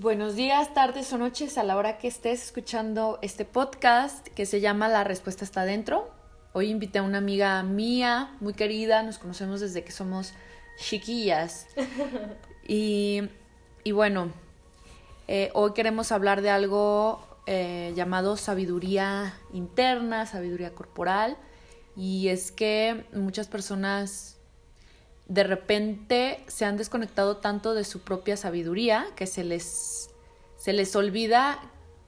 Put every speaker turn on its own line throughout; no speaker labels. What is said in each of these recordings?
Buenos días, tardes o noches a la hora que estés escuchando este podcast que se llama La Respuesta está dentro. Hoy invité a una amiga mía, muy querida, nos conocemos desde que somos chiquillas. y, bueno, eh, hoy queremos hablar de algo eh, llamado sabiduría interna, sabiduría corporal. Y es que muchas personas de repente se han desconectado tanto de su propia sabiduría que se les, se les olvida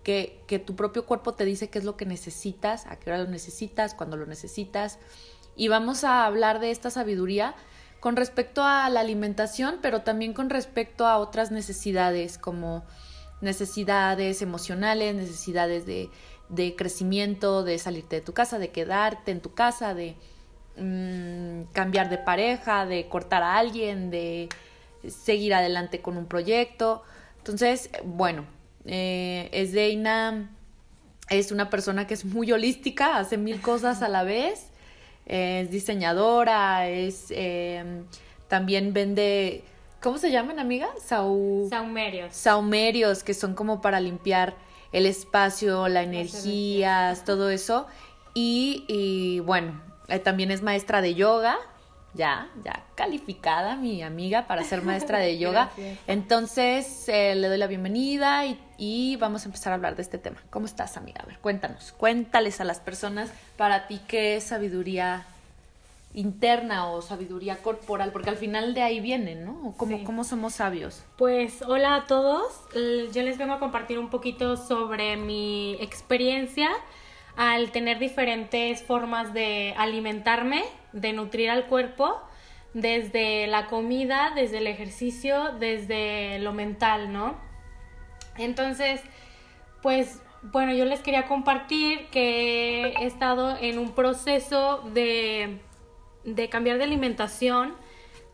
que, que, tu propio cuerpo te dice qué es lo que necesitas, a qué hora lo necesitas, cuándo lo necesitas. Y vamos a hablar de esta sabiduría con respecto a la alimentación, pero también con respecto a otras necesidades como necesidades emocionales, necesidades de, de crecimiento, de salirte de tu casa, de quedarte en tu casa, de Mm, cambiar de pareja, de cortar a alguien, de seguir adelante con un proyecto. Entonces, bueno, eh, Esdeina es una persona que es muy holística, hace mil cosas a la vez, es diseñadora, es em, también vende, ¿cómo se llaman, amiga?
saumerios.
Saumerios, que son como para limpiar el espacio, la energía, todo eso. Y, y bueno, eh, también es maestra de yoga, ya, ya calificada mi amiga para ser maestra de yoga. Entonces eh, le doy la bienvenida y, vamos a empezar a hablar de este tema. ¿Cómo estás, amiga? A ver, cuéntanos, cuéntales a las personas para ti qué es sabiduría interna o sabiduría corporal, porque al final de ahí viene, ¿no? ¿Cómo, ¿Cómo somos sabios?
Pues hola a todos, yo les vengo a compartir un poquito sobre mi experiencia al tener diferentes formas de alimentarme, de nutrir al cuerpo, desde la comida, desde el ejercicio, desde lo mental, ¿no? Entonces, pues bueno, yo les quería compartir que he estado en un proceso de, de cambiar de alimentación,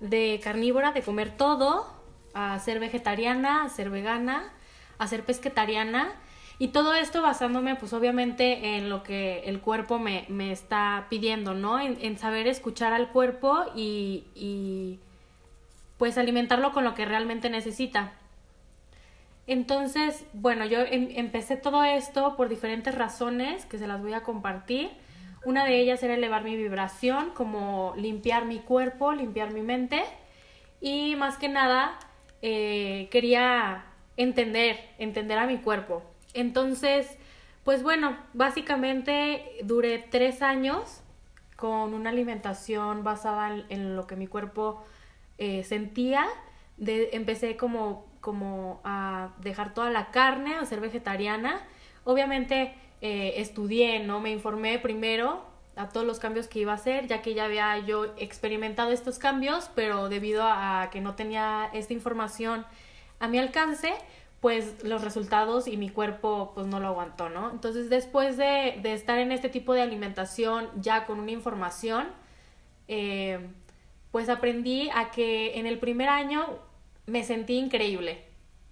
de carnívora, de comer todo, a ser vegetariana, a ser vegana, a ser pesquetariana y todo esto basándome pues obviamente en lo que el cuerpo me, me está pidiendo, ¿no? En, saber escuchar al cuerpo y, y pues alimentarlo con lo que realmente necesita. Entonces, bueno, yo em, empecé todo esto por diferentes razones que se las voy a compartir. Una de ellas era elevar mi vibración, como limpiar mi cuerpo, limpiar mi mente. Y más que nada, eh, quería entender, entender a mi cuerpo. Entonces, pues bueno, básicamente duré tres años con una alimentación basada en, lo que mi cuerpo eh, sentía. De, empecé como, como a dejar toda la carne, a ser vegetariana. Obviamente eh, estudié, ¿no? Me informé primero a todos los cambios que iba a hacer, ya que ya había yo experimentado estos cambios, pero debido a que no tenía esta información a mi alcance, pues los resultados y mi cuerpo pues no lo aguantó, ¿no? Entonces después de, estar en este tipo de alimentación ya con una información, eh, pues aprendí a que en el primer año me sentí increíble,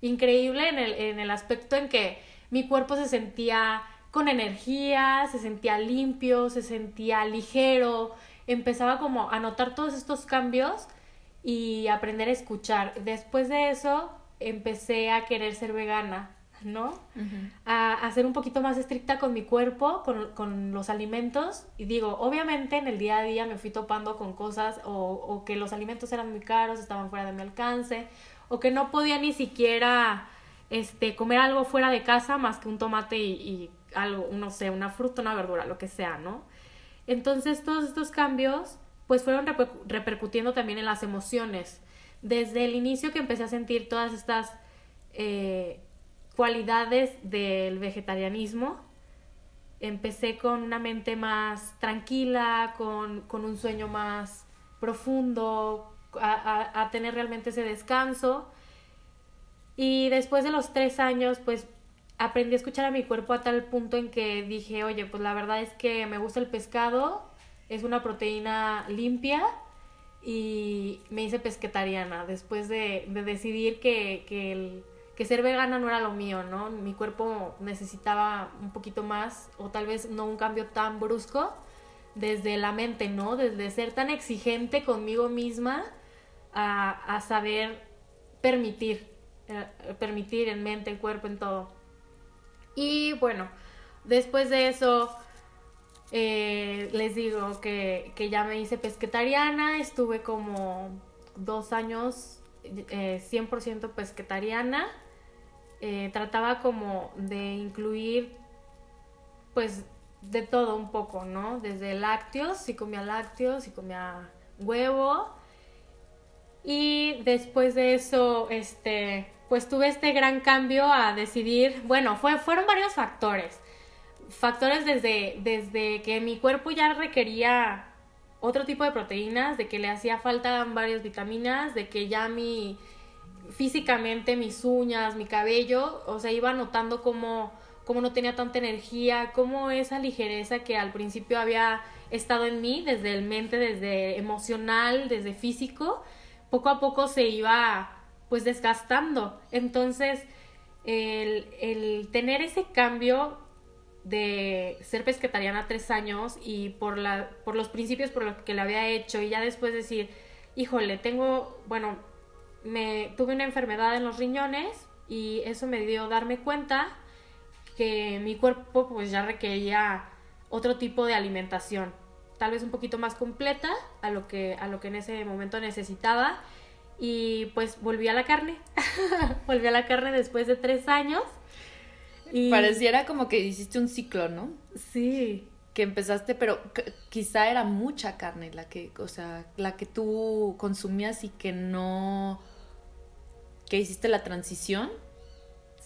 increíble en el, en el aspecto en que mi cuerpo se sentía con energía, se sentía limpio, se sentía ligero, empezaba como a notar todos estos cambios y aprender a escuchar. Después de eso, empecé a querer ser vegana, ¿no? a, ser un poquito más estricta con mi cuerpo, con, los alimentos. Y digo, obviamente en el día a día me fui topando con cosas o, que los alimentos eran muy caros, estaban fuera de mi alcance, o que no podía ni siquiera este, comer algo fuera de casa más que un tomate y, y algo, no sé, una fruta, una verdura, lo que sea, ¿no? Entonces todos estos cambios pues fueron repercutiendo también en las emociones desde el inicio que empecé a sentir todas estas eh, cualidades del vegetarianismo, empecé con una mente más tranquila, con, un sueño más profundo, a, tener realmente ese descanso. Y después de los tres años, pues aprendí a escuchar a mi cuerpo a tal punto en que dije, oye, pues la verdad es que me gusta el pescado, es una proteína limpia y me hice pesquetariana después de, decidir que, que ser vegana no era lo mío, ¿no? Mi cuerpo necesitaba un poquito más o tal vez no un cambio tan brusco desde la mente, ¿no? Desde ser tan exigente conmigo misma a, saber permitir, eh, permitir en mente, en cuerpo, en todo. Y bueno, después de eso, eh, les digo que, que, ya me hice pesquetariana, estuve como dos años 100% eh, pesquetariana. trataba como de incluir pues de todo un poco, ¿no? Desde lácteos, si comía lácteos, si comía huevo. Y después de eso, este, pues tuve este gran cambio a decidir, bueno, fue, fueron varios factores. Factores desde, desde que mi cuerpo ya requería otro tipo de proteínas, de que le hacía falta varias vitaminas, de que ya mi físicamente mis uñas, mi cabello, o sea, iba notando como cómo no tenía tanta energía, cómo esa ligereza que al principio había estado en mí, desde el mente, desde emocional, desde físico, poco a poco se iba pues desgastando. Entonces, el, el tener ese cambio de ser pesquetariana tres años y por, la, por los principios por los que le había hecho y ya después decir, híjole, tengo, bueno, me tuve una enfermedad en los riñones y eso me dio darme cuenta que mi cuerpo pues ya requería otro tipo de alimentación, tal vez un poquito más completa a lo que, a lo que en ese momento necesitaba y pues volví a la carne, volví a la carne después de tres años.
Y... Pareciera como que hiciste un ciclo, ¿no?
Sí.
Que empezaste, pero quizá era mucha carne la que, o sea, la que tú consumías y que no, que hiciste la transición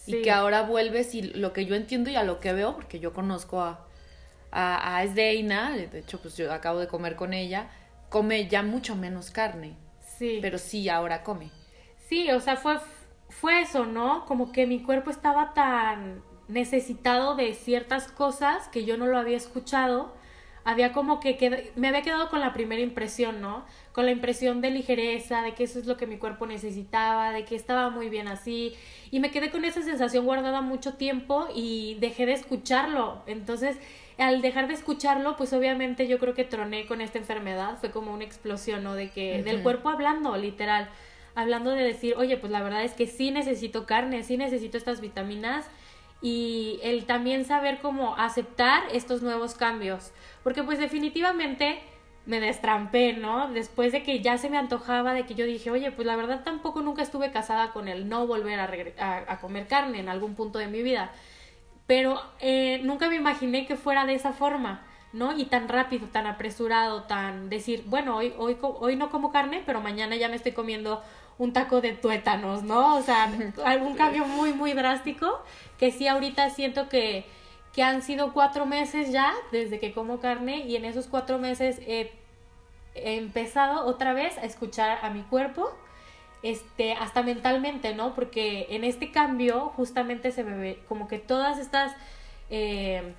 y que ahora vuelves y lo que yo entiendo y a lo que veo, porque yo conozco a, a, a Esdeina, de hecho pues yo acabo de comer con ella, come ya mucho menos carne. Sí. Pero sí, ahora come.
Sí, o sea, fue, fue eso, ¿no? Como que mi cuerpo estaba tan necesitado de ciertas cosas que yo no lo había escuchado había como que me había quedado con la primera impresión, ¿no? Con la impresión de ligereza, de que eso es lo que mi cuerpo necesitaba, de que estaba muy bien así. Y me quedé con esa sensación guardada mucho tiempo y dejé de escucharlo. Entonces, al dejar de escucharlo, pues obviamente yo creo que troné con esta enfermedad. Fue como una explosión, ¿no? De que, del cuerpo hablando, literal. Hablando de decir, oye, pues la verdad es que sí necesito carne, sí necesito estas vitaminas y el también saber cómo aceptar estos nuevos cambios, porque pues definitivamente me destrampé, ¿no? Después de que ya se me antojaba, de que yo dije, oye, pues la verdad tampoco nunca estuve casada con el no volver a, comer carne en algún punto de mi vida, pero eh, nunca me imaginé que fuera de esa forma. ¿no? Y tan rápido, tan apresurado, tan decir, bueno, hoy, hoy, hoy no como carne, pero mañana ya me estoy comiendo un taco de tuétanos, ¿no? O sea, algún cambio muy, muy drástico que sí ahorita siento que, que han sido cuatro meses ya desde que como carne y en esos cuatro meses he, empezado otra vez a escuchar a mi cuerpo, este, hasta mentalmente, ¿no? Porque en este cambio justamente se me ve como que todas estas... Eh,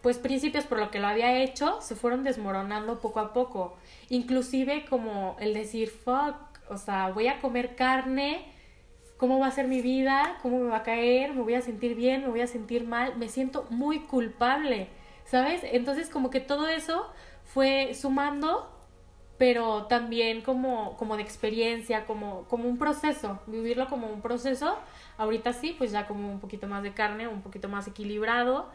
pues principios por lo que lo había hecho se fueron desmoronando poco a poco. Inclusive como el decir, fuck, o sea, voy a comer carne, ¿cómo va a ser mi vida? ¿Cómo me va a caer? ¿Me voy a sentir bien? ¿Me voy a sentir mal? Me siento muy culpable, ¿sabes? Entonces como que todo eso fue sumando, pero también como, como de experiencia, como, como un proceso, vivirlo como un proceso. Ahorita sí, pues ya como un poquito más de carne, un poquito más equilibrado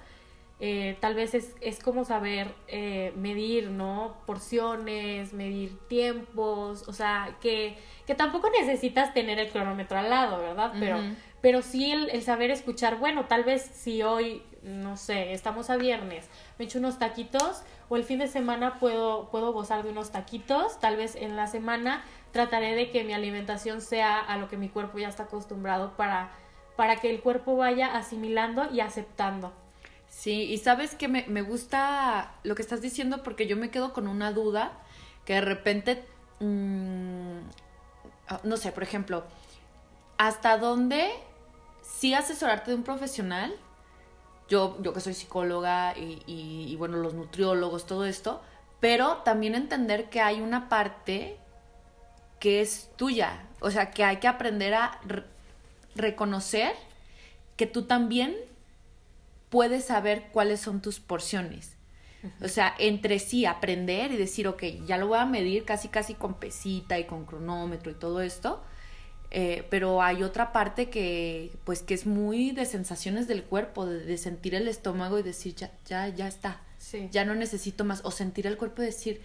eh, tal vez es, es como saber eh, medir, ¿no? Porciones, medir tiempos, o sea, que, que, tampoco necesitas tener el cronómetro al lado, ¿verdad? Pero, pero sí el, el, saber escuchar, bueno, tal vez si hoy, no sé, estamos a viernes, me echo unos taquitos o el fin de semana puedo, puedo gozar de unos taquitos, tal vez en la semana trataré de que mi alimentación sea a lo que mi cuerpo ya está acostumbrado para, para que el cuerpo vaya asimilando y aceptando.
Sí, y sabes que me, me, gusta lo que estás diciendo porque yo me quedo con una duda que de repente, mmm, no sé, por ejemplo, ¿hasta dónde sí asesorarte de un profesional? Yo, yo que soy psicóloga y, y, bueno, los nutriólogos, todo esto, pero también entender que hay una parte que es tuya, o sea, que hay que aprender a reconocer que tú también puedes saber cuáles son tus porciones. O sea, entre sí aprender y decir, ok, ya lo voy a medir casi casi con pesita y con cronómetro y todo esto. Eh, pero hay otra parte que, pues, que es muy de sensaciones del cuerpo, de, sentir el estómago y decir, ya, ya, ya está, ya no necesito más, o sentir el cuerpo y decir,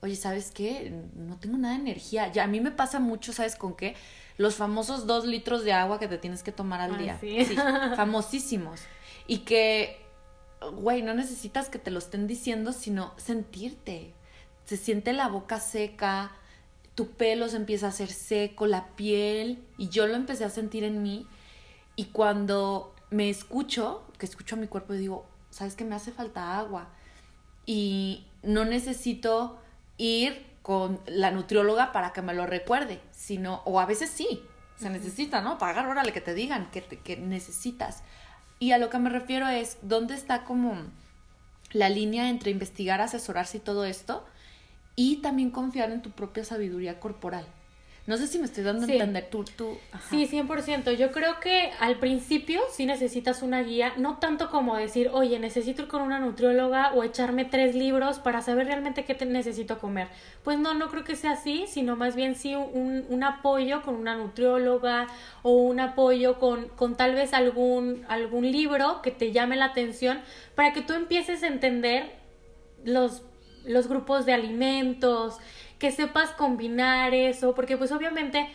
oye, ¿sabes qué? No tengo nada de energía. Ya, a mí me pasa mucho, ¿sabes con qué? Los famosos dos litros de agua que te tienes que tomar al día. Sí. famosísimos. Y que, güey, no necesitas que te lo estén diciendo, sino sentirte. Se siente la boca seca, tu pelo se empieza a hacer seco, la piel, y yo lo empecé a sentir en mí. Y cuando me escucho, que escucho a mi cuerpo y digo, ¿sabes que me hace falta agua? Y no necesito ir con la nutrióloga para que me lo recuerde, sino, o a veces sí, se necesita, ¿no? Pagar, órale, que te digan que, que necesitas. Y a lo que me refiero es, ¿dónde está como la línea entre investigar, asesorarse y todo esto? y también confiar en tu propia sabiduría corporal. No sé si me estoy dando a entender tú. tú
Sí, 100%. Yo creo que al principio sí necesitas una guía, no tanto como decir, oye, necesito ir con una nutrióloga o echarme tres libros para saber realmente qué te necesito comer. Pues no, no creo que sea así, sino más bien sí un, un apoyo con una nutrióloga o un apoyo con, con tal vez algún, algún libro que te llame la atención para que tú empieces a entender los los grupos de alimentos, que sepas combinar eso, porque pues obviamente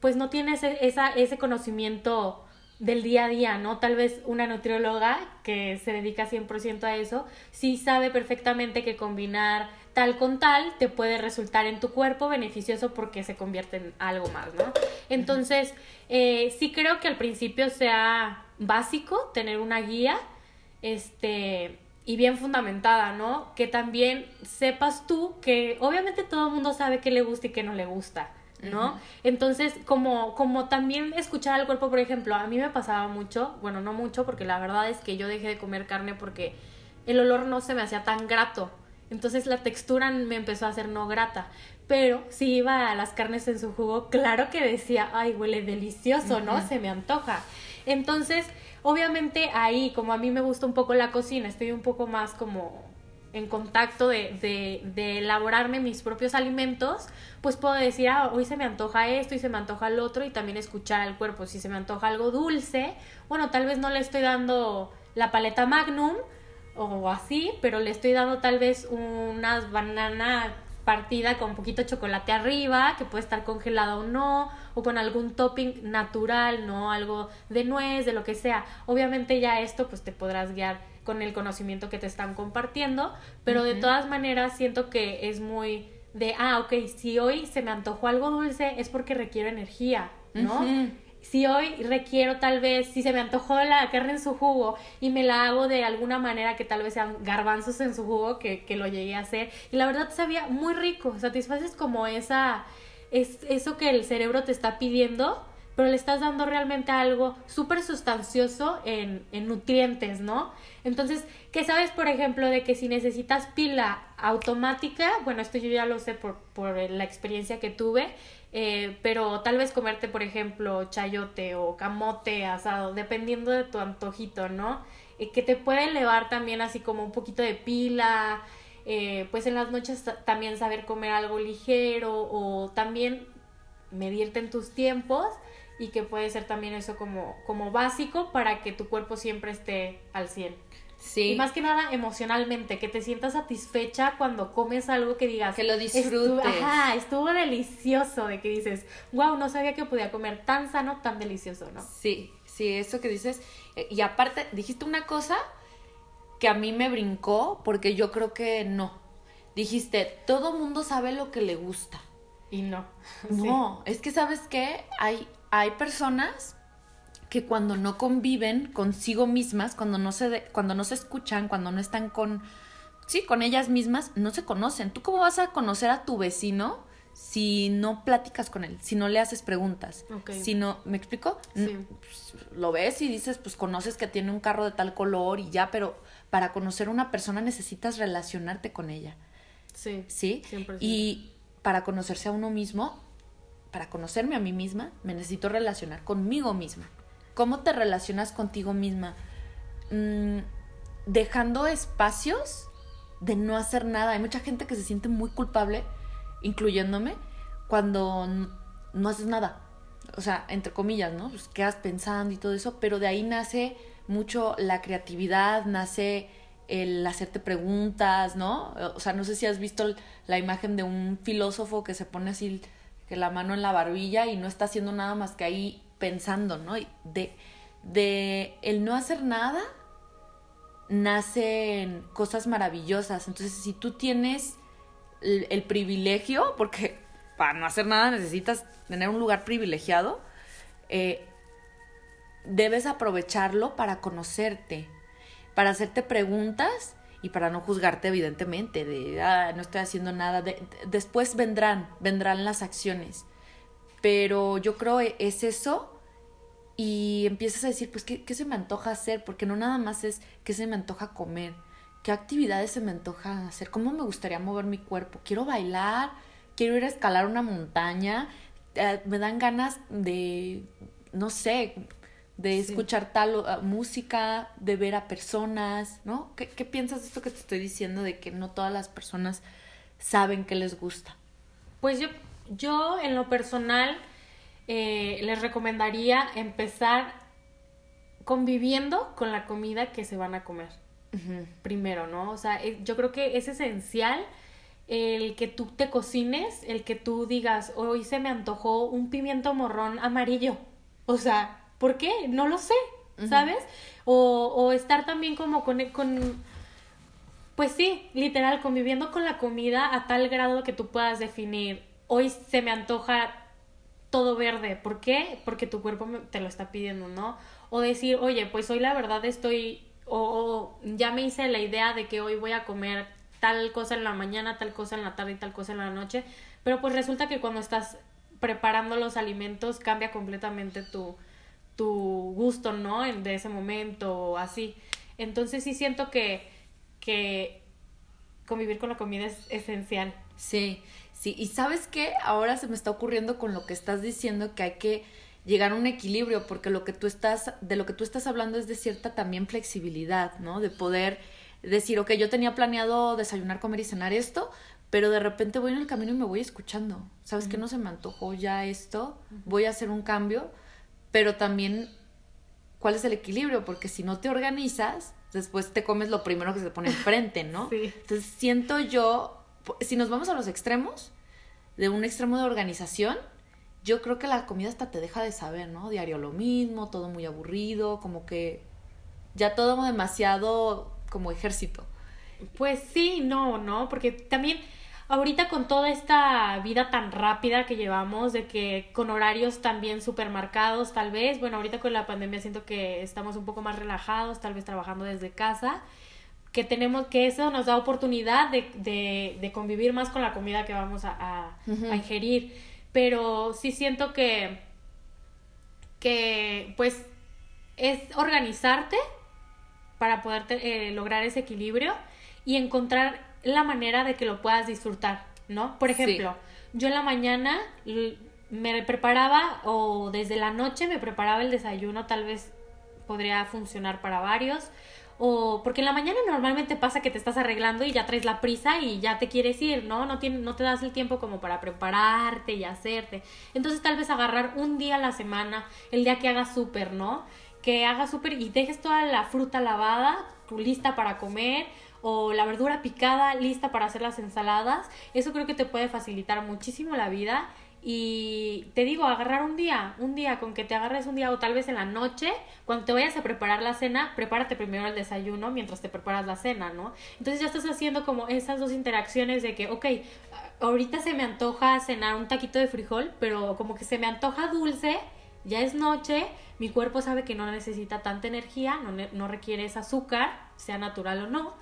pues no tienes e-, esa, ese conocimiento del día a día, ¿no? Tal vez una nutrióloga que se dedica 100% a eso, sí sabe perfectamente que combinar tal con tal te puede resultar en tu cuerpo beneficioso porque se convierte en algo más, ¿no? Entonces, eh, sí creo que al principio sea básico tener una guía, este, y bien fundamentada, ¿no? Que también sepas tú que obviamente todo el mundo sabe qué le gusta y qué no le gusta, ¿no? Entonces, como, como también escuchar al cuerpo, por ejemplo, a mí me pasaba mucho, bueno, no mucho, porque la verdad es que yo dejé de comer carne porque el olor no se me hacía tan grato. Entonces la textura me empezó a hacer no grata. Pero si iba a las carnes en su jugo, claro que decía, ay, huele delicioso, ¿no? Se me antoja. Entonces, Obviamente ahí, como a mí me gusta un poco la cocina, estoy un poco más como en contacto de, de, elaborarme mis propios alimentos, pues puedo decir, ah, hoy se me antoja esto y se me antoja el otro y también escuchar al cuerpo. Si se me antoja algo dulce, bueno, tal vez no le estoy dando la paleta magnum o así, pero le estoy dando tal vez unas bananas partida con un poquito de chocolate arriba, que puede estar congelado o no, o con algún topping natural, ¿no? Algo de nuez, de lo que sea. Obviamente ya esto pues te podrás guiar con el conocimiento que te están compartiendo, pero de todas maneras siento que es muy de, ah, ok, si hoy se me antojó algo dulce es porque requiero energía, ¿no? Si hoy requiero tal vez, si se me antojó la carne en su jugo y me la hago de alguna manera que tal vez sean garbanzos en su jugo, que, que lo llegué a hacer, y la verdad sabía muy rico, satisfaces como esa, es, eso que el cerebro te está pidiendo, pero le estás dando realmente algo súper sustancioso en, en nutrientes, ¿no? Entonces, ¿qué sabes, por ejemplo, de que si necesitas pila automática, bueno, esto yo ya lo sé por, por la experiencia que tuve, eh, pero tal vez comerte, por ejemplo, chayote o camote asado, dependiendo de tu antojito, ¿no? Eh, que te puede elevar también así como un poquito de pila, eh, pues en las noches también saber comer algo ligero o también medirte en tus tiempos y que puede ser también eso como, como básico para que tu cuerpo siempre esté al 100. Sí. Y más que nada emocionalmente, que te sientas satisfecha cuando comes algo que digas.
Que lo disfrutes.
ajá, estuvo delicioso, de que dices, wow, no sabía que podía comer tan sano, tan delicioso, ¿no?
Sí, sí, eso que dices. Eh, y aparte, dijiste una cosa que a mí me brincó, porque yo creo que no. Dijiste, todo mundo sabe lo que le gusta.
Y no.
No, es que sabes qué, hay, hay personas que cuando no conviven consigo mismas, cuando no se, cuando no se escuchan, cuando no están con, sí, con ellas mismas, no se conocen. ¿Tú cómo vas a conocer a tu vecino si no platicas con él, si no le haces preguntas? Si no, ¿me explico? Sí. Pues, lo ves y dices, pues conoces que tiene un carro de tal color y ya, pero para conocer a una persona necesitas relacionarte con ella.
Sí.
¿Sí? Y para conocerse a uno mismo, para conocerme a mí misma, me necesito relacionar conmigo misma. ¿Cómo te relacionas contigo misma? Mm, dejando espacios de no hacer nada. Hay mucha gente que se siente muy culpable, incluyéndome, cuando no haces nada. o sea, entre comillas, ¿no? Pues quedas pensando y todo eso, pero de ahí nace mucho la creatividad, nace el hacerte preguntas, ¿no? O sea, no sé si has visto la imagen de un filósofo que se pone así que la mano en la barbilla y no está haciendo nada más que ahí pensando, ¿no? De, de el no hacer nada nacen cosas maravillosas. Entonces, si tú tienes el, privilegio, porque para no hacer nada necesitas tener un lugar privilegiado, eh, debes aprovecharlo para conocerte, para hacerte preguntas y para no juzgarte evidentemente de ah, no estoy haciendo nada después vendrán vendrán las acciones pero yo creo e, es eso y empiezas a decir, pues, ¿qué, se me antoja hacer? Porque no nada más es qué se me antoja comer, qué actividades se me antoja hacer, cómo me gustaría mover mi cuerpo, quiero bailar, quiero ir a escalar una montaña, eh, me dan ganas de, no sé, de escuchar tal uh, música, de ver a personas, ¿no? ¿Qué, ¿Qué piensas de esto que te estoy diciendo de que no todas las personas saben qué les gusta?
Pues yo, yo en lo personal eh, les recomendaría empezar conviviendo con la comida que se van a comer. Primero, ¿no? O sea, eh, yo creo que es esencial el que tú te cocines, el que tú digas, hoy se me antojó un pimiento morrón amarillo. O sea, ¿por qué? No lo sé, ¿sabes? o, o, estar también como con, con, pues sí, literal, conviviendo con la comida a tal grado que tú puedas definir, hoy se me antoja todo verde. ¿Por qué? Porque tu cuerpo te lo está pidiendo, ¿no? O decir, oye, pues hoy la verdad estoy, o, ya me hice la idea de que hoy voy a comer tal cosa en la mañana, tal cosa en la tarde y tal cosa en la noche, pero pues resulta que cuando estás preparando los alimentos cambia completamente tu, tu gusto, ¿no? De ese momento o así. Entonces sí siento que, que convivir con la comida es esencial.
Sí, Sí, y sabes qué, ahora se me está ocurriendo con lo que estás diciendo que hay que llegar a un equilibrio, porque lo que tú estás, de lo que tú estás hablando es de cierta también flexibilidad, ¿no? De poder decir, ok, yo tenía planeado desayunar, comer y cenar esto, pero de repente voy en el camino y me voy escuchando. ¿Sabes qué? No se me antojó ya esto, voy a hacer un cambio, pero también, ¿cuál es el equilibrio? Porque si no te organizas, después te comes lo primero que se pone enfrente, ¿no?
Sí.
Entonces siento yo si nos vamos a los extremos, de un extremo de organización, yo creo que la comida hasta te deja de saber, ¿no? Diario lo mismo, todo muy aburrido, como que ya todo demasiado como ejército.
Pues sí, no, no, porque también ahorita con toda esta vida tan rápida que llevamos, de que con horarios también supermercados, tal vez, bueno, ahorita con la pandemia siento que estamos un poco más relajados, tal vez trabajando desde casa, que tenemos, que eso nos da oportunidad de, de, convivir más con la comida que vamos a, a, ingerir. Pero sí siento que, que pues es organizarte para poder eh, lograr ese equilibrio y encontrar la manera de que lo puedas disfrutar, ¿no? Por ejemplo, yo en la mañana me preparaba o desde la noche me preparaba el desayuno, tal vez podría funcionar para varios o porque en la mañana normalmente pasa que te estás arreglando y ya traes la prisa y ya te quieres ir, ¿no? No, tiene, no te das el tiempo como para prepararte y hacerte. Entonces tal vez agarrar un día a la semana, el día que hagas súper, ¿no? Que hagas súper y dejes toda la fruta lavada, lista para comer o la verdura picada lista para hacer las ensaladas. Eso creo que te puede facilitar muchísimo la vida y te digo, agarrar un día, un día, con que te agarres un día o tal vez en la noche, cuando te vayas a preparar la cena, prepárate primero el desayuno mientras te preparas la cena, ¿no? Entonces ya estás haciendo como esas dos interacciones de que, ok, ahorita se me antoja cenar un taquito de frijol, pero como que se me antoja dulce, ya es noche, mi cuerpo sabe que no necesita tanta energía, no, no requiere ese azúcar, sea natural o no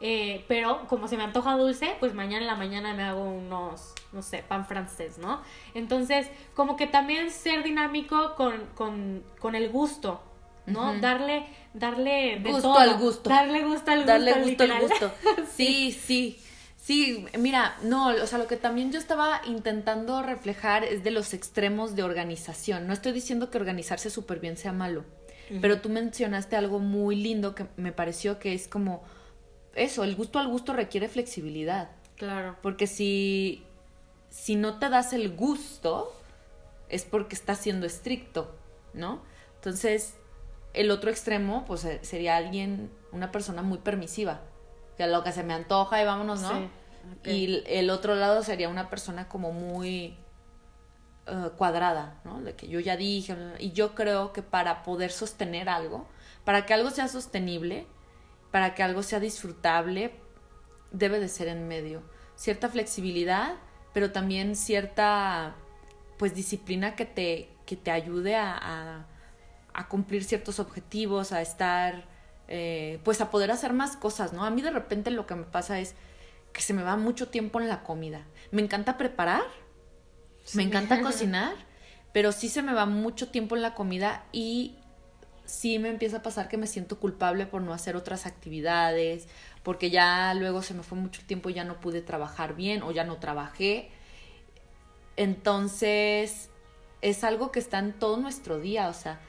eh, pero como se me antoja dulce, pues mañana en la mañana me hago unos, no sé, pan francés, ¿no? Entonces, como que también ser dinámico con, con, con el gusto, ¿no? Darle, darle
de gusto al gusto.
Darle gusto al gusto.
Darle gusto al gusto. Sí, sí. Sí, mira, no, o sea, lo que también yo estaba intentando reflejar es de los extremos de organización. No estoy diciendo que organizarse súper bien sea malo, pero tú mencionaste algo muy lindo que me pareció que es como eso, el gusto al gusto requiere flexibilidad.
Claro.
Porque si, si no te das el gusto, es porque está siendo estricto, ¿no? Entonces, el otro extremo, pues eh, sería alguien, una persona muy permisiva, que lo que se me antoja y vámonos, ¿no? Y el otro lado sería una persona como muy eh, cuadrada, ¿no? De que yo ya dije, y yo creo que para poder sostener algo, para que algo sea sostenible, para que algo sea disfrutable, debe de ser en medio. Cierta flexibilidad, pero también cierta pues disciplina que te, que te ayude a, a, cumplir ciertos objetivos, a estar, eh, pues a poder hacer más cosas, ¿no? A mí de repente lo que me pasa es que se me va mucho tiempo en la comida. Me encanta preparar, me encanta cocinar, pero sí se me va mucho tiempo en la comida y sí me empieza a pasar que me siento culpable por no hacer otras actividades, porque ya luego se me fue mucho tiempo y ya no pude trabajar bien o ya no trabajé entonces, es algo que está en todo nuestro día, o sea,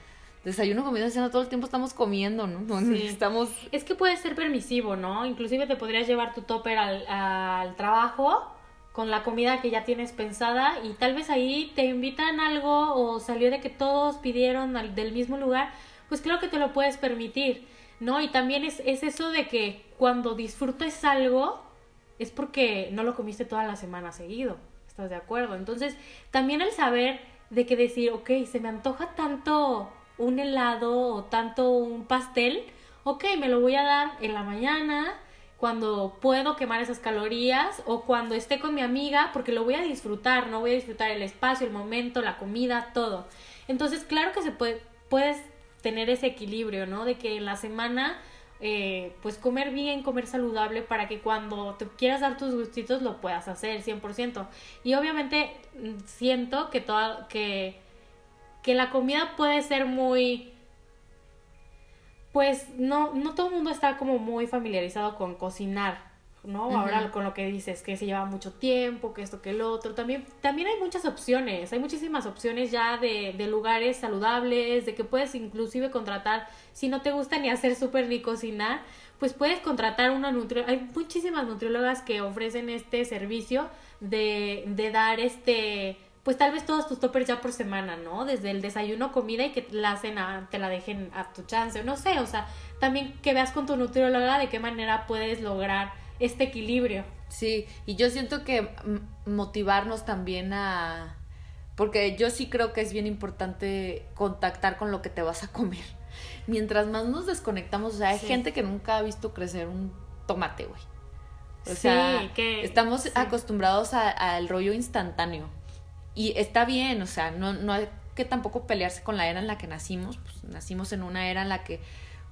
desayuno, comida, cena, todo el tiempo estamos comiendo, ¿no?
Sí. Estamos... Es que puede ser permisivo, ¿no? Inclusive te podrías llevar tu topper al, al trabajo con la comida que ya tienes pensada y tal vez ahí te invitan algo o salió de que todos pidieron al, del mismo lugar, pues creo que te lo puedes permitir, ¿no? Y también es, es eso de que cuando disfrutes algo es porque no lo comiste toda la semana seguido. ¿Estás de acuerdo? Entonces, también el saber de que decir, ok, se me antoja tanto un helado o tanto un pastel, ok, me lo voy a dar en la mañana, cuando puedo quemar esas calorías o cuando esté con mi amiga, porque lo voy a disfrutar, no voy a disfrutar el espacio, el momento, la comida, todo. Entonces, claro que se puede, puedes tener ese equilibrio, ¿no? De que en la semana eh, pues comer bien, comer saludable para que cuando te quieras dar tus gustitos lo puedas hacer 100%. Y obviamente mm, siento que, toda, que, que la comida puede ser muy... Pues no, no todo el mundo está como muy familiarizado con cocinar. ¿No? Ahora con lo que dices, que se lleva mucho tiempo, que esto, que el otro. También, también hay muchas opciones, hay muchísimas opciones ya de, de lugares saludables, de que puedes inclusive contratar, si no te gusta ni hacer súper ni cocinar, pues puedes contratar una nutrióloga. Hay muchísimas nutriólogas que ofrecen este servicio de, de dar este pues tal vez todos tus toppers ya por semana, ¿no? Desde el desayuno, comida y que la cena te la dejen a tu chance, no sé, o sea, también que veas con tu nutrióloga de qué manera puedes lograr este equilibrio.
Sí, y yo siento que motivarnos también a... Porque yo sí creo que es bien importante contactar con lo que te vas a comer. Mientras más nos desconectamos, o sea, hay gente que nunca ha visto crecer un tomate, güey. O sea, que, estamos acostumbrados al rollo instantáneo. Y está bien, o sea, no, no hay que tampoco pelearse con la era en la que nacimos. Pues nacimos en una era en la que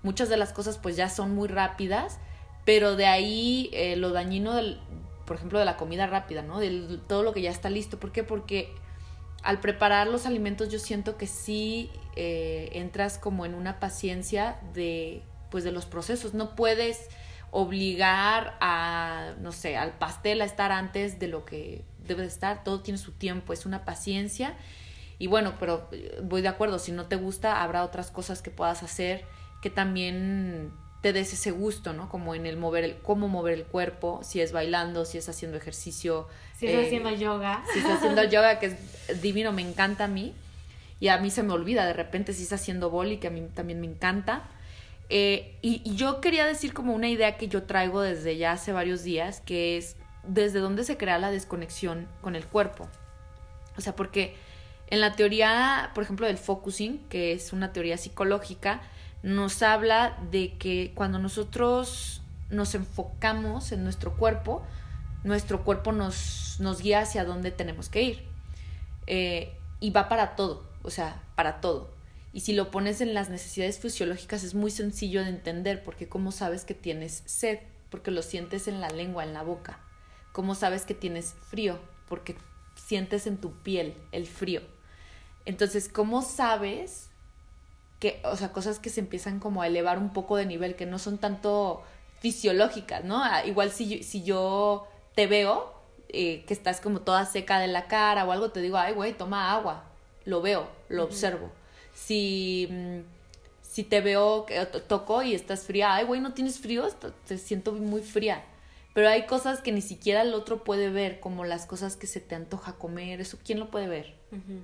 muchas de las cosas pues ya son muy rápidas pero de ahí eh, lo dañino, del, por ejemplo, de la comida rápida, ¿no? De todo lo que ya está listo. ¿Por qué? Porque al preparar los alimentos yo siento que sí eh, entras como en una paciencia de, pues, de los procesos. No puedes obligar a, no sé, al pastel a estar antes de lo que debe de estar. Todo tiene su tiempo, es una paciencia. Y bueno, pero eh, voy de acuerdo, si no te gusta, habrá otras cosas que puedas hacer que también te des ese gusto, ¿no? Como en el mover, el, cómo mover el cuerpo, si es bailando, si es haciendo ejercicio.
Si es haciendo yoga.
Si es haciendo yoga, que es divino, me encanta a mí. Y a mí se me olvida de repente si es haciendo boli, que a mí también me encanta. Eh, y, y, yo quería decir como una idea que yo traigo desde ya hace varios días, que es desde dónde se crea la desconexión con el cuerpo. O sea, porque en la teoría, por ejemplo, del focusing, que es una teoría psicológica, nos habla de que cuando nosotros nos enfocamos en nuestro cuerpo, nuestro cuerpo nos, nos guía hacia dónde tenemos que ir. Eh, y va para todo, o sea, para todo. Y si lo pones en las necesidades fisiológicas es muy sencillo de entender, porque cómo sabes que tienes sed, porque lo sientes en la lengua, en la boca. ¿Cómo sabes que tienes frío? Porque sientes en tu piel el frío. Entonces, ¿cómo sabes que, o sea, cosas que se empiezan como a elevar un poco de nivel, que no son tanto fisiológicas, ¿no? Ah, igual si yo, si yo te veo eh, que estás como toda seca de la cara o algo, te digo, ay, güey, toma agua. Lo veo, lo observo. Si, mm, si te veo, que toco y estás fría, ay, güey, ¿no tienes frío? Te siento muy fría. Pero hay cosas que ni siquiera el otro puede ver, como las cosas que se te antoja comer, eso quién lo puede ver,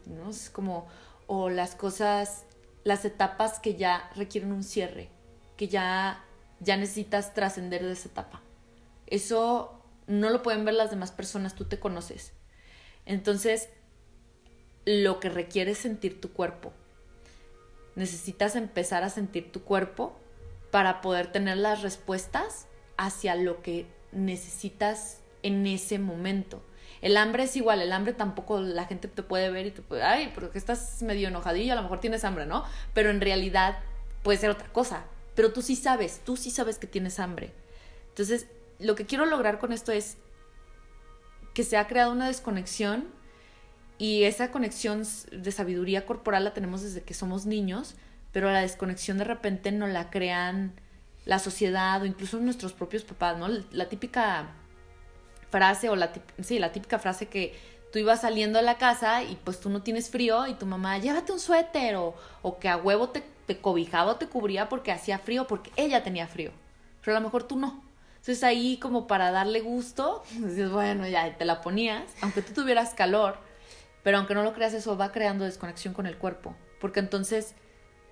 ¿no? Es como, o las cosas, las etapas que ya requieren un cierre, que ya, ya necesitas trascender de esa etapa. Eso no lo pueden ver las demás personas, tú te conoces. Entonces, lo que requiere es sentir tu cuerpo. Necesitas empezar a sentir tu cuerpo para poder tener las respuestas hacia lo que necesitas en ese momento. El hambre es igual, el hambre tampoco la gente te puede ver y te puede, ay, porque estás medio enojadillo, a lo mejor tienes hambre, ¿no? Pero en realidad puede ser otra cosa. Pero tú sí sabes, tú sí sabes que tienes hambre. Entonces, lo que quiero lograr con esto es que se ha creado una desconexión y esa conexión de sabiduría corporal la tenemos desde que somos niños, pero la desconexión de repente no la crean la sociedad o incluso nuestros propios papás, ¿no? La típica frase o la, sí, la típica frase que tú ibas saliendo de la casa y pues tú no tienes frío y tu mamá, llévate un suéter o, o que a huevo te, te cobijaba o te cubría porque hacía frío, porque ella tenía frío, pero a lo mejor tú no. Entonces ahí como para darle gusto, dices, bueno, ya te la ponías, aunque tú tuvieras calor, pero aunque no lo creas, eso va creando desconexión con el cuerpo, porque entonces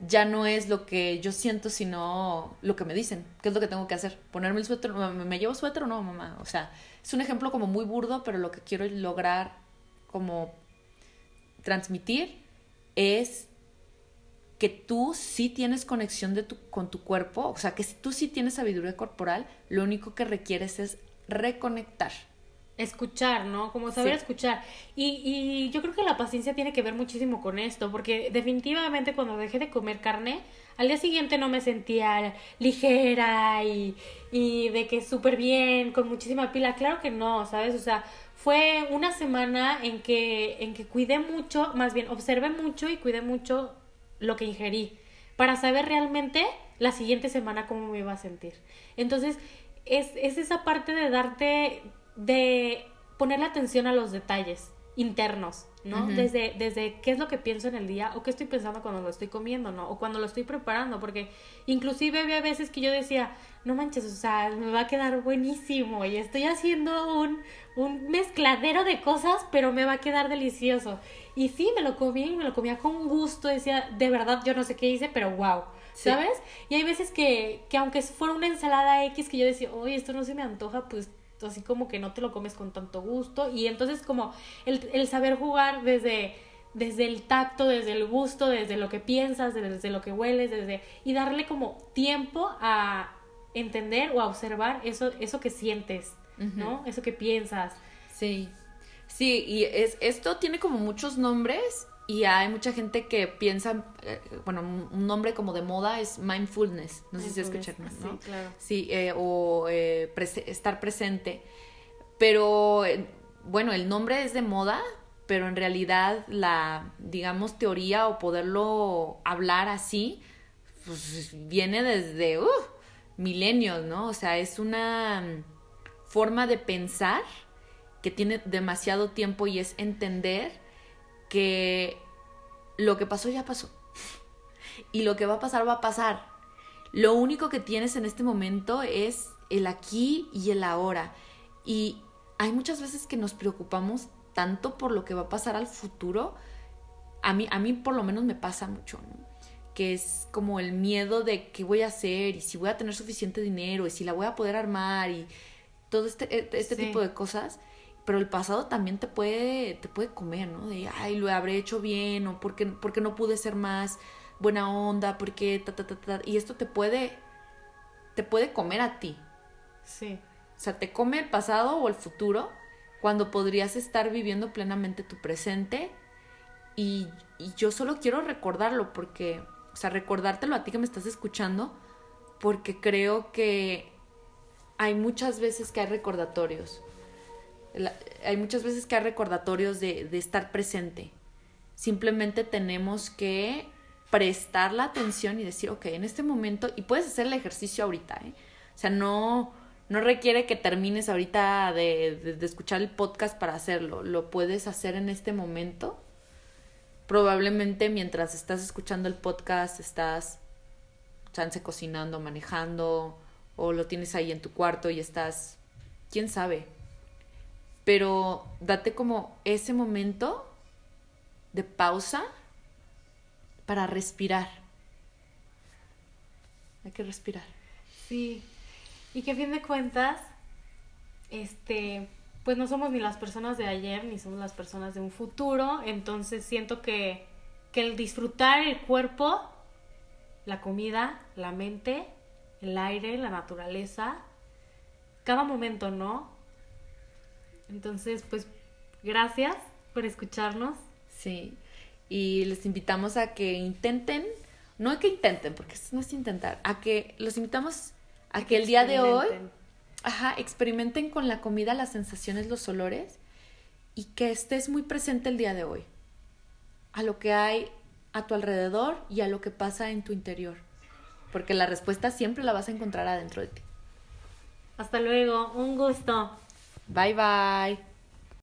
ya no es lo que yo siento, sino lo que me dicen. ¿Qué es lo que tengo que hacer? ¿Ponerme el suéter? ¿Me, llevo suéter o no, mamá? O sea, es un ejemplo como muy burdo, pero lo que quiero lograr como transmitir es que tú sí tienes conexión de tu, con tu cuerpo, o sea, que tú sí tienes sabiduría corporal, lo único que requieres es reconectar.
Escuchar, ¿no? Como saber escuchar. Y, y yo creo que la paciencia tiene que ver muchísimo con esto, porque definitivamente cuando dejé de comer carne, al día siguiente no me sentía ligera y, y de que súper bien, con muchísima pila. Claro que no, ¿sabes? O sea, fue una semana en que, en que cuidé mucho, más bien observé mucho y cuidé mucho lo que ingerí para saber realmente la siguiente semana cómo me iba a sentir. Entonces, es, es esa parte de darte, de ponerle atención a los detalles internos, ¿no? desde, desde qué es lo que pienso en el día o qué estoy pensando cuando lo estoy comiendo, ¿no? O cuando lo estoy preparando, porque inclusive había veces que yo decía, no manches, o sea, me va a quedar buenísimo y estoy haciendo un, un mezcladero de cosas, pero me va a quedar delicioso. Y sí, me lo comía y me lo comía con gusto, decía, de verdad, yo no sé qué hice, pero wow. ¿Sabes? Y hay veces que, que aunque fuera una ensalada X que yo decía, oye, esto no se me antoja, pues así como que no te lo comes con tanto gusto. Y entonces como el, el saber jugar desde, desde el tacto, desde el gusto, desde lo que piensas, desde lo que hueles, desde... Y darle como tiempo a entender o a observar eso, eso que sientes, ¿no? Eso que piensas.
Sí. Sí, y es, esto tiene como muchos nombres y hay mucha gente que piensa, eh, bueno, un nombre como de moda es mindfulness, no sé si escucharon, ¿no? Sí, claro. Sí, eh, o eh, estar presente. Pero, bueno, el nombre es de moda, pero en realidad la, digamos, teoría o poderlo hablar así, pues viene desde uh, milenios, ¿no? O sea, es una forma de pensar que tiene demasiado tiempo y es entender que lo que pasó ya pasó. Y lo que va a pasar va a pasar. Lo único que tienes en este momento es el aquí y el ahora. Y hay muchas veces que nos preocupamos tanto por lo que va a pasar al futuro. A mí, a mí por lo menos me pasa mucho, que es como el miedo de qué voy a hacer y si voy a tener suficiente dinero y si la voy a poder armar y todo este, e, este tipo de cosas pero el pasado también te puede, te puede comer, ¿no? De, ay, lo habré hecho bien, o porque, porque no pude ser más buena onda, porque ta, ta, ta, ta, y esto te puede, te puede comer a ti.
Sí.
O sea, te come el pasado o el futuro cuando podrías estar viviendo plenamente tu presente y, y yo solo quiero recordarlo porque, o sea, recordártelo a ti que me estás escuchando, porque creo que hay muchas veces que hay recordatorios hay muchas veces que hay recordatorios de, de estar presente. Simplemente tenemos que prestar la atención y decir, ok, en este momento, y puedes hacer el ejercicio ahorita, ¿eh? O sea, no, no requiere que termines ahorita de, de, escuchar el podcast para hacerlo, lo puedes hacer en este momento. Probablemente mientras estás escuchando el podcast estás, chance, cocinando, manejando, o lo tienes ahí en tu cuarto y estás quién sabe. Pero date como ese momento de pausa para respirar. Hay que respirar.
Sí. Y que a fin de cuentas, este, pues no somos ni las personas de ayer, ni somos las personas de un futuro. Entonces siento que, que el disfrutar el cuerpo, la comida, la mente, el aire, la naturaleza, cada momento, ¿no? Entonces, pues, gracias por escucharnos.
Sí, y les invitamos a que intenten, no que intenten, porque no es intentar, a que los invitamos a que el día de hoy, ajá, experimenten con la comida las sensaciones, los olores y que estés muy presente el día de hoy a lo que hay a tu alrededor y a lo que pasa en tu interior, porque la respuesta siempre la vas a encontrar adentro de ti.
Hasta luego, un gusto.
Bye bye.